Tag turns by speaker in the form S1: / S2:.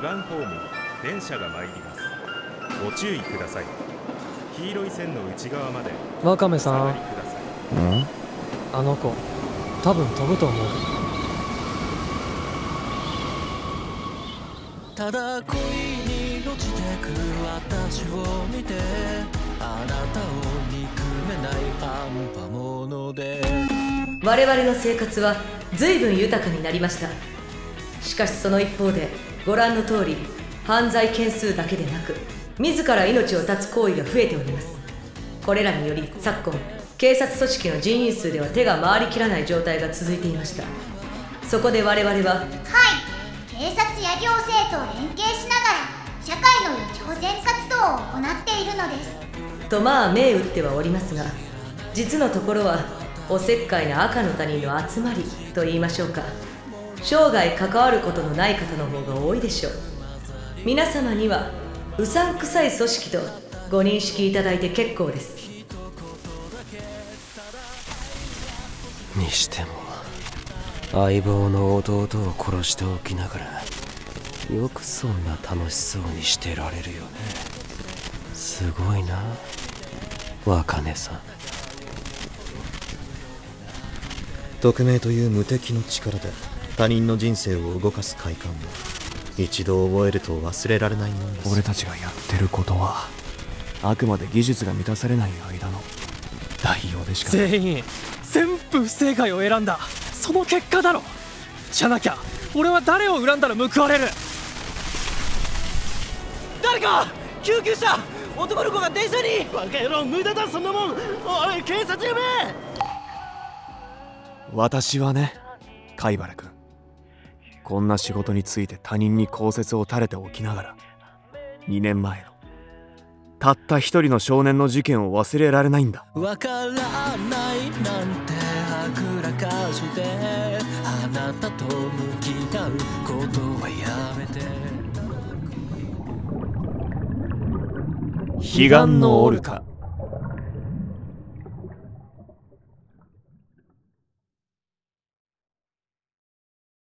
S1: 番ホームに電車が参ります。ご注意ください。黄色い線の内側まで
S2: ワカメさ
S1: お下がり
S2: ん
S1: ください。
S3: うん
S2: あの子多分飛ぶと思う。
S4: ただ恋に落ちてく私を見てあなたを憎めない半端者で。
S5: 我々の生活は随分豊かになりましたしかしその一方でご覧の通り犯罪件数だけでなく自ら命を絶つ行為が増えております。これらにより昨今警察組織の人員数では手が回りきらない状態が続いていました。そこで我々は
S6: はい警察や行政と連携しながら社会の予知保全活動を行っているのです。
S5: とまあ銘打ってはおりますが実のところはおせっかいな赤の他人の集まりと言いましょうか生涯関わることのない方の方が多いでしょう。皆様にはうさんくさい組織とご認識いただいて結構です。
S4: にしても相棒の弟を殺しておきながらよくそんな楽しそうにしてられるよね。すごいな若音さん。
S3: 匿名という無敵の力で他人の人生を動かす快感を一度覚えると忘れられないものです。
S7: 俺たちがやってることはあくまで技術が満たされない間の代用でしかない。
S2: 全員全部不正解を選んだ。その結果だろ。じゃなきゃ俺は誰を恨んだら報われる。
S4: 誰か救急車男の子が電車に。バカ野郎無駄だそんなもん。おい警察呼べ。
S7: 私はね貝原君こんな仕事について他人に公説を垂れておきながら2年前のたった一人の少年の事件を忘れられないんだ。
S4: わからないなんてはぐらかしてあなたと向き合うことはやめて。
S7: 彼岸のオルカ